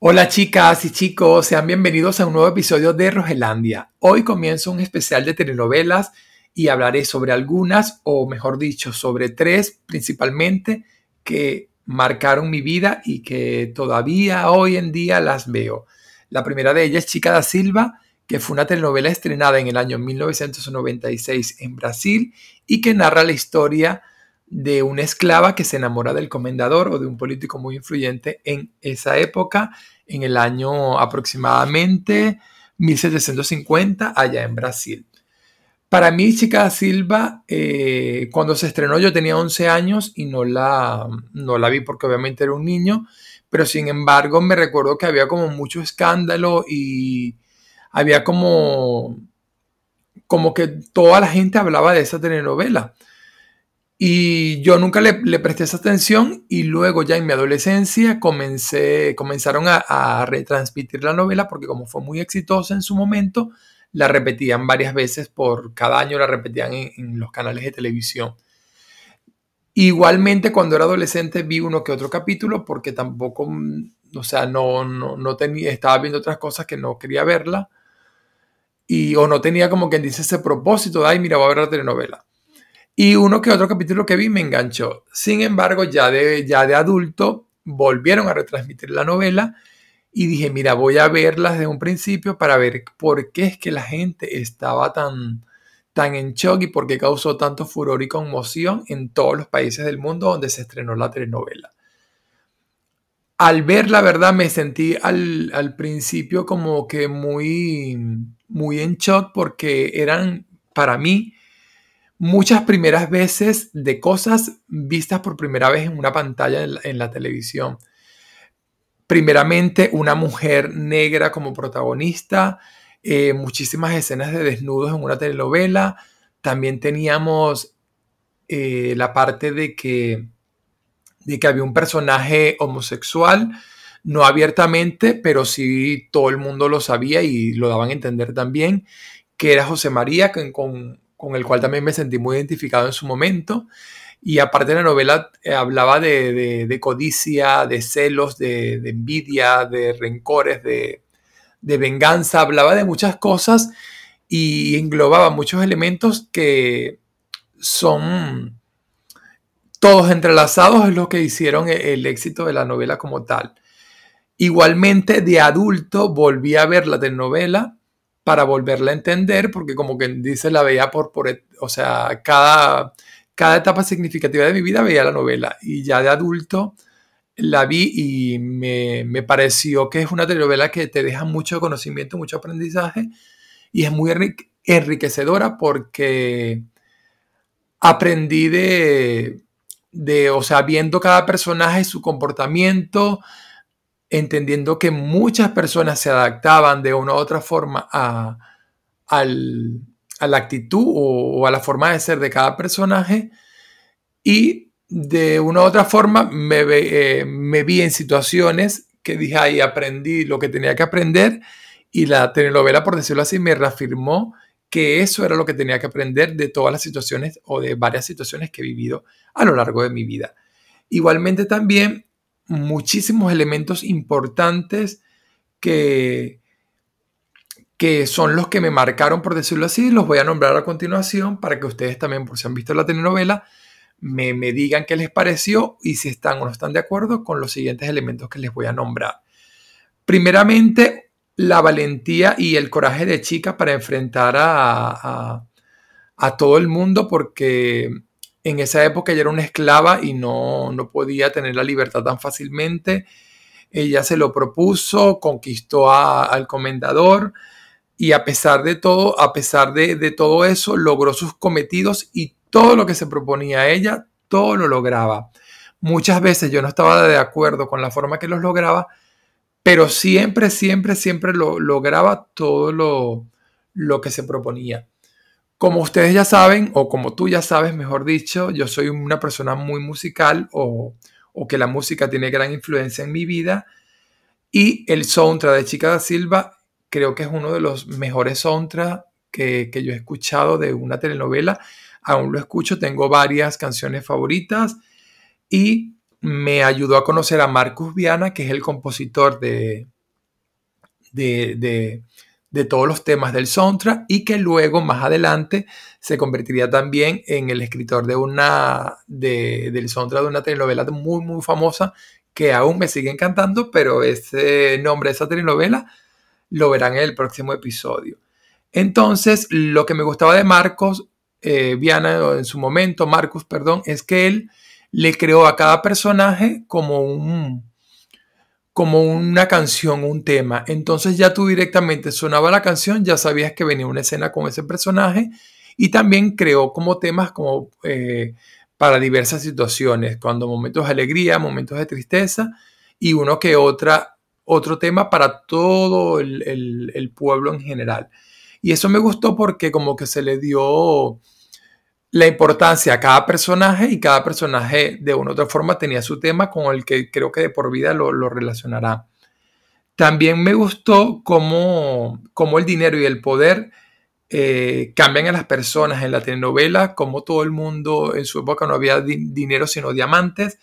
Hola chicas y chicos, sean bienvenidos a un nuevo episodio de Rogelandia. Hoy comienzo un especial de telenovelas y hablaré sobre algunas, o mejor dicho, sobre tres principalmente, que marcaron mi vida y que todavía hoy en día las veo. La primera de ellas es Chica da Silva, que fue una telenovela estrenada en el año 1996 en Brasil y que narra la historia de una esclava que se enamora del comendador o de un político muy influyente en esa época, en el año aproximadamente 1750, allá en Brasil. Para mí, Chica Silva, eh, cuando se estrenó yo tenía 11 años y no la, no la vi porque obviamente era un niño, pero sin embargo me recuerdo que había como mucho escándalo y había como, como que toda la gente hablaba de esa telenovela. Y yo nunca le, presté esa atención y luego ya en mi adolescencia comencé, comenzaron a, retransmitir la novela porque como fue muy exitosa en su momento, la repetían varias veces por cada año, la repetían en, los canales de televisión. Igualmente cuando era adolescente vi uno que otro capítulo porque tampoco, o sea, no, no, tenía, estaba viendo otras cosas que no quería verla y o no tenía como quien dice ese propósito de, ay, mira, voy a ver la telenovela. Y uno que otro capítulo que vi me enganchó. Sin embargo, ya de, ya de adulto volvieron a retransmitir la novela y dije, mira, voy a verla desde un principio para ver por qué es que la gente estaba tan, tan en shock y por qué causó tanto furor y conmoción en todos los países del mundo donde se estrenó la telenovela. Al ver la verdad me sentí al, al principio como que muy, muy en shock porque eran para mí muchas primeras veces de cosas vistas por primera vez en una pantalla en la, televisión. Primeramente, una mujer negra como protagonista, eh, muchísimas escenas de desnudos en una telenovela. También teníamos eh, la parte de que, de que había un personaje homosexual, no abiertamente, pero sí todo el mundo lo sabía y lo daban a entender también, que era José María, con, con el cual también me sentí muy identificado en su momento. Y aparte la novela eh, hablaba de, codicia, de celos, de, envidia, de rencores, de, venganza, hablaba de muchas cosas y englobaba muchos elementos que son todos entrelazados, es lo que hicieron e, el éxito de la novela como tal. Igualmente, de adulto volví a ver la telenovela para volverla a entender, porque como que dice, la veía por, por o sea, cada, cada etapa significativa de mi vida veía la novela. Y ya de adulto la vi y me, me pareció que es una telenovela que te deja mucho conocimiento, mucho aprendizaje y es muy enriquecedora porque aprendí de, de, o sea, viendo cada personaje, su comportamiento, entendiendo que muchas personas se adaptaban de una u otra forma a, la actitud o, a la forma de ser de cada personaje y de una u otra forma me, eh, me vi en situaciones que dije, ahí aprendí lo que tenía que aprender y la telenovela, por decirlo así, me reafirmó que eso era lo que tenía que aprender de todas las situaciones o de varias situaciones que he vivido a lo largo de mi vida. Igualmente también muchísimos elementos importantes que, que son los que me marcaron, por decirlo así. Los voy a nombrar a continuación para que ustedes también, por si han visto la telenovela, me, me digan qué les pareció y si están o no están de acuerdo con los siguientes elementos que les voy a nombrar. Primeramente, la valentía y el coraje de chica para enfrentar a, a, a todo el mundo porque en esa época ella era una esclava y no, podía tener la libertad tan fácilmente. Ella se lo propuso, conquistó al comendador y a pesar de todo, a pesar de, de, todo eso, logró sus cometidos y todo lo que se proponía a ella, todo lo lograba. Muchas veces yo no estaba de acuerdo con la forma que los lograba, pero siempre, siempre, siempre lo, lograba todo lo, lo que se proponía. Como ustedes ya saben, o como tú ya sabes, mejor dicho, yo soy una persona muy musical o, que la música tiene gran influencia en mi vida. Y el soundtrack de Chica da Silva creo que es uno de los mejores soundtracks que, yo he escuchado de una telenovela. Aún lo escucho, tengo varias canciones favoritas. Y me ayudó a conocer a Marcus Viana, que es el compositor de, de, todos los temas del soundtrack y que luego más adelante se convertiría también en el escritor de una de, del soundtrack de una telenovela muy muy famosa que aún me sigue encantando, pero ese nombre de esa telenovela lo verán en el próximo episodio. Entonces, lo que me gustaba de Marcos eh, Viana en su momento, Marcus, perdón, es que él le creó a cada personaje como un como una canción, un tema. Entonces ya tú directamente sonaba la canción, ya sabías que venía una escena con ese personaje y también creó como temas como eh, para diversas situaciones, cuando momentos de alegría, momentos de tristeza y uno que otra, otro tema para todo el, el pueblo en general. Y eso me gustó porque como que se le dio la importancia a cada personaje y cada personaje de una u otra forma tenía su tema con el que creo que de por vida lo, relacionará. También me gustó cómo, cómo, el dinero y el poder eh, cambian a las personas en la telenovela, como todo el mundo, en su época no había dinero sino diamantes,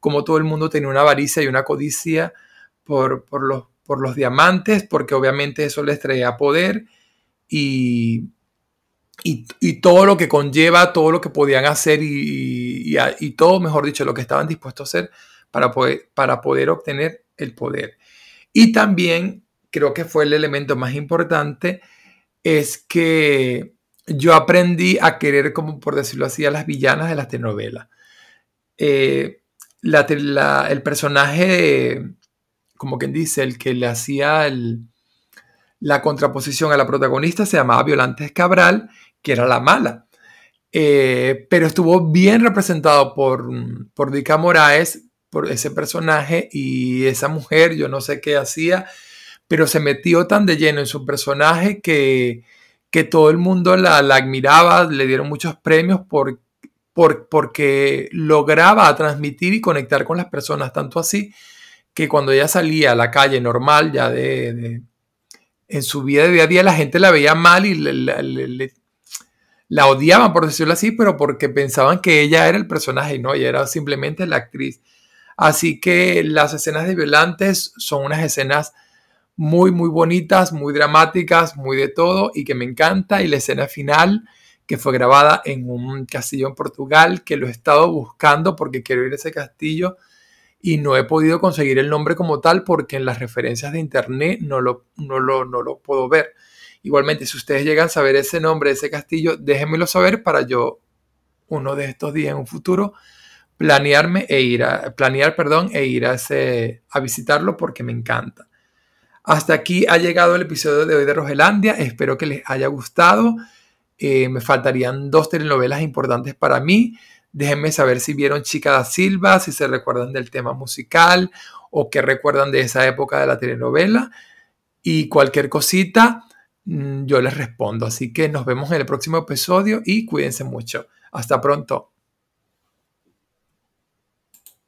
como todo el mundo tenía una avaricia y una codicia por, por, los, por los diamantes, porque obviamente eso les traía poder y, y, todo lo que conlleva, todo lo que podían hacer y, todo, mejor dicho, lo que estaban dispuestos a hacer para poder, para poder obtener el poder. Y también creo que fue el elemento más importante, es que yo aprendí a querer, como por decirlo así, a las villanas de las telenovelas. Eh, el personaje, como quien dice, el que le hacía la contraposición a la protagonista se llamaba Violantes Cabral que era la mala. Eh, pero estuvo bien representado por, por Dika Moraes, por ese personaje y esa mujer, yo no sé qué hacía, pero se metió tan de lleno en su personaje que, que todo el mundo la, admiraba, le dieron muchos premios por, por, porque lograba transmitir y conectar con las personas, tanto así que cuando ella salía a la calle normal, ya de, en su vida de día a día, la gente la veía mal y le, la odiaban, por decirlo así, pero porque pensaban que ella era el personaje no, ella era simplemente la actriz. Así que las escenas de Violantes son unas escenas muy, muy bonitas, muy dramáticas, muy de todo y que me encanta. Y la escena final, que fue grabada en un castillo en Portugal, que lo he estado buscando porque quiero ir a ese castillo y no he podido conseguir el nombre como tal porque en las referencias de internet no lo, no lo, no lo puedo ver. Igualmente, si ustedes llegan a saber ese nombre ese castillo, déjenmelo saber para yo, uno de estos días en un futuro, planearme e ir a, planear, perdón, e ir a, a visitarlo porque me encanta. Hasta aquí ha llegado el episodio de hoy de Rogelandia. Espero que les haya gustado. Eh, me faltarían dos telenovelas importantes para mí. Déjenme saber si vieron Chica da Silva, si se recuerdan del tema musical o qué recuerdan de esa época de la telenovela. Y cualquier cosita, yo les respondo. Así que nos vemos en el próximo episodio y cuídense mucho. Hasta pronto.